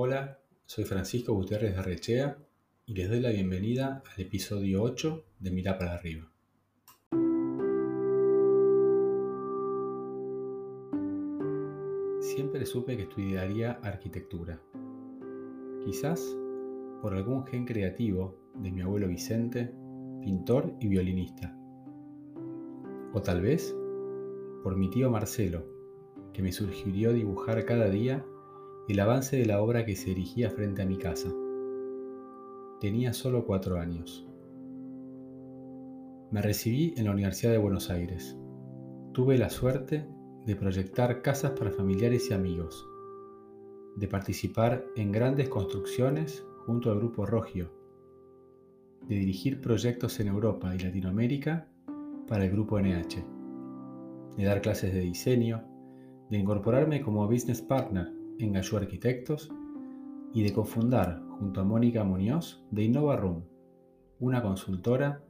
Hola, soy Francisco Gutiérrez de Arrechea y les doy la bienvenida al episodio 8 de Mirá para arriba. Siempre supe que estudiaría arquitectura. Quizás por algún gen creativo de mi abuelo Vicente, pintor y violinista. O tal vez por mi tío Marcelo, que me sugirió dibujar cada día el avance de la obra que se erigía frente a mi casa. Tenía solo cuatro años. Me recibí en la Universidad de Buenos Aires. Tuve la suerte de proyectar casas para familiares y amigos, de participar en grandes construcciones junto al Grupo Rogio, de dirigir proyectos en Europa y Latinoamérica para el Grupo NH, de dar clases de diseño, de incorporarme como business partner en Gallú Arquitectos y de cofundar junto a Mónica Muñoz de Innova Room, una consultora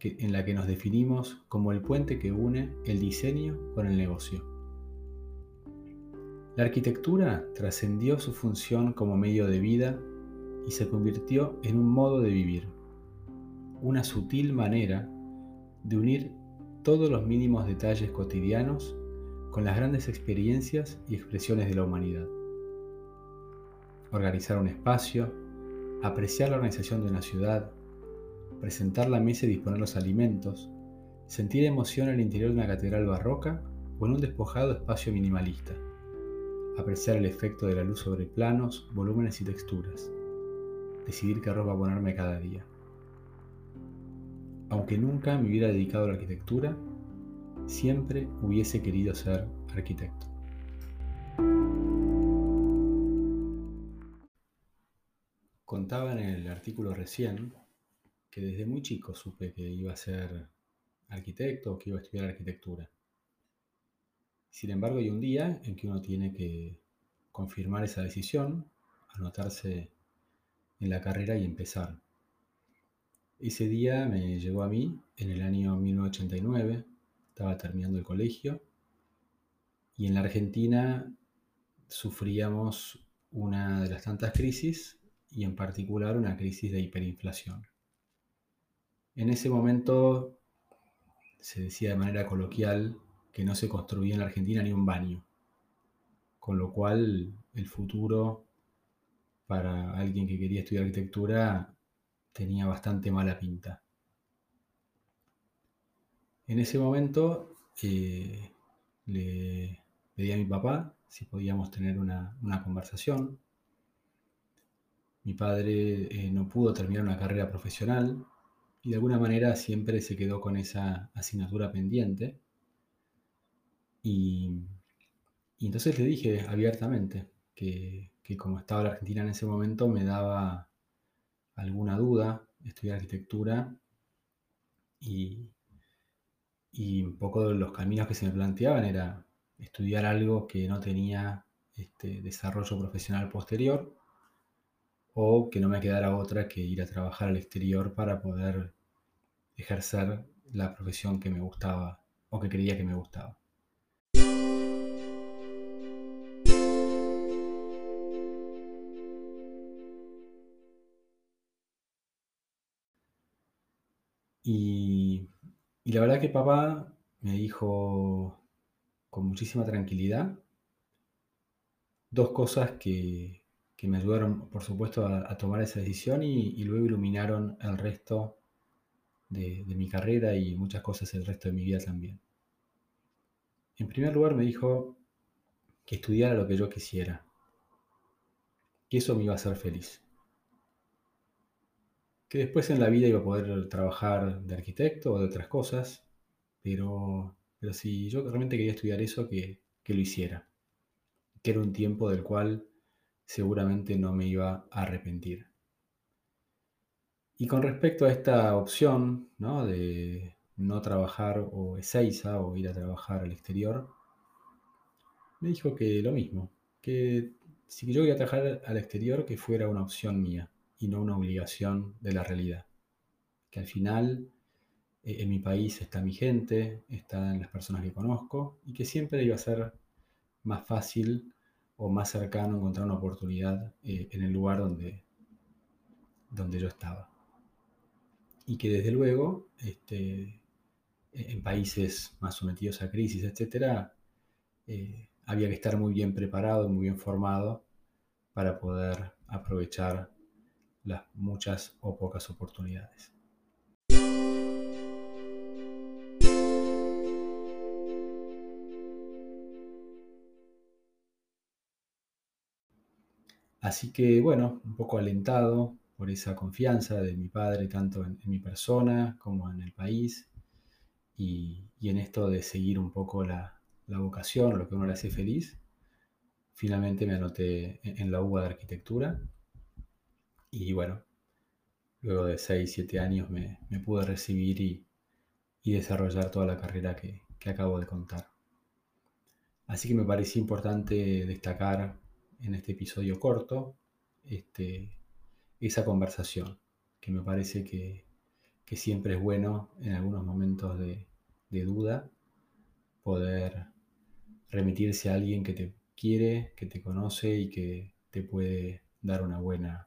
en la que nos definimos como el puente que une el diseño con el negocio. La arquitectura trascendió su función como medio de vida y se convirtió en un modo de vivir, una sutil manera de unir todos los mínimos detalles cotidianos con las grandes experiencias y expresiones de la humanidad. Organizar un espacio, apreciar la organización de una ciudad, presentar la mesa y disponer los alimentos, sentir emoción el interior de una catedral barroca o en un despojado espacio minimalista, apreciar el efecto de la luz sobre planos, volúmenes y texturas, decidir qué ropa ponerme cada día. Aunque nunca me hubiera dedicado a la arquitectura, siempre hubiese querido ser arquitecto. Contaba en el artículo recién que desde muy chico supe que iba a ser arquitecto o que iba a estudiar arquitectura. Sin embargo, hay un día en que uno tiene que confirmar esa decisión, anotarse en la carrera y empezar. Ese día me llegó a mí en el año 1989 estaba terminando el colegio y en la Argentina sufríamos una de las tantas crisis y en particular una crisis de hiperinflación. En ese momento se decía de manera coloquial que no se construía en la Argentina ni un baño, con lo cual el futuro para alguien que quería estudiar arquitectura tenía bastante mala pinta. En ese momento eh, le pedí a mi papá si podíamos tener una, conversación. Mi padre eh, no pudo terminar una carrera profesional y de alguna manera siempre se quedó con esa asignatura pendiente. Y, entonces le dije abiertamente que, como estaba la Argentina en ese momento me daba alguna duda estudiar arquitectura y, y un poco los caminos que se me planteaban era estudiar algo que no tenía este, desarrollo profesional posterior o que no me quedara otra que ir a trabajar al exterior para poder ejercer la profesión que me gustaba o que creía que me gustaba. Y y la verdad que papá me dijo con muchísima tranquilidad dos cosas que, me ayudaron, por supuesto, a, tomar esa decisión y, luego iluminaron el resto de, de, mi carrera y muchas cosas el resto de mi vida también. En primer lugar me dijo que estudiara lo que yo quisiera, que eso me iba a hacer feliz que después en la vida iba a poder trabajar de arquitecto o de otras cosas, pero, pero si yo realmente quería estudiar eso, que, lo hiciera, que era un tiempo del cual seguramente no me iba a arrepentir. Y con respecto a esta opción ¿no? de no trabajar o Ezeiza o ir a trabajar al exterior, me dijo que lo mismo, que si yo iba a trabajar al exterior, que fuera una opción mía y no una obligación de la realidad. Que al final eh, en mi país está mi gente, están las personas que conozco y que siempre iba a ser más fácil o más cercano encontrar una oportunidad eh, en el lugar donde, donde yo estaba. Y que desde luego, este, en países más sometidos a crisis, etc., eh, había que estar muy bien preparado, muy bien formado para poder aprovechar las muchas o pocas oportunidades. Así que bueno, un poco alentado por esa confianza de mi padre, tanto en, mi persona como en el país, y, en esto de seguir un poco la, vocación, lo que uno le hace feliz, finalmente me anoté en, la UBA de arquitectura y bueno, luego de 6, 7 años me, pude recibir y, desarrollar toda la carrera que, acabo de contar. Así que me parecía importante destacar en este episodio corto este, esa conversación, que me parece que, siempre es bueno en algunos momentos de, de duda poder remitirse a alguien que te quiere, que te conoce y que te puede dar una buena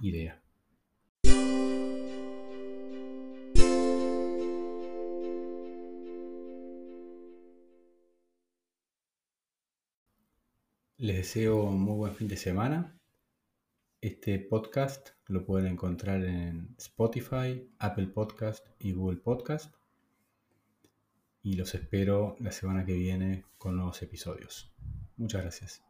idea. Les deseo un muy buen fin de semana. Este podcast lo pueden encontrar en Spotify, Apple Podcast y Google Podcast. Y los espero la semana que viene con nuevos episodios. Muchas gracias.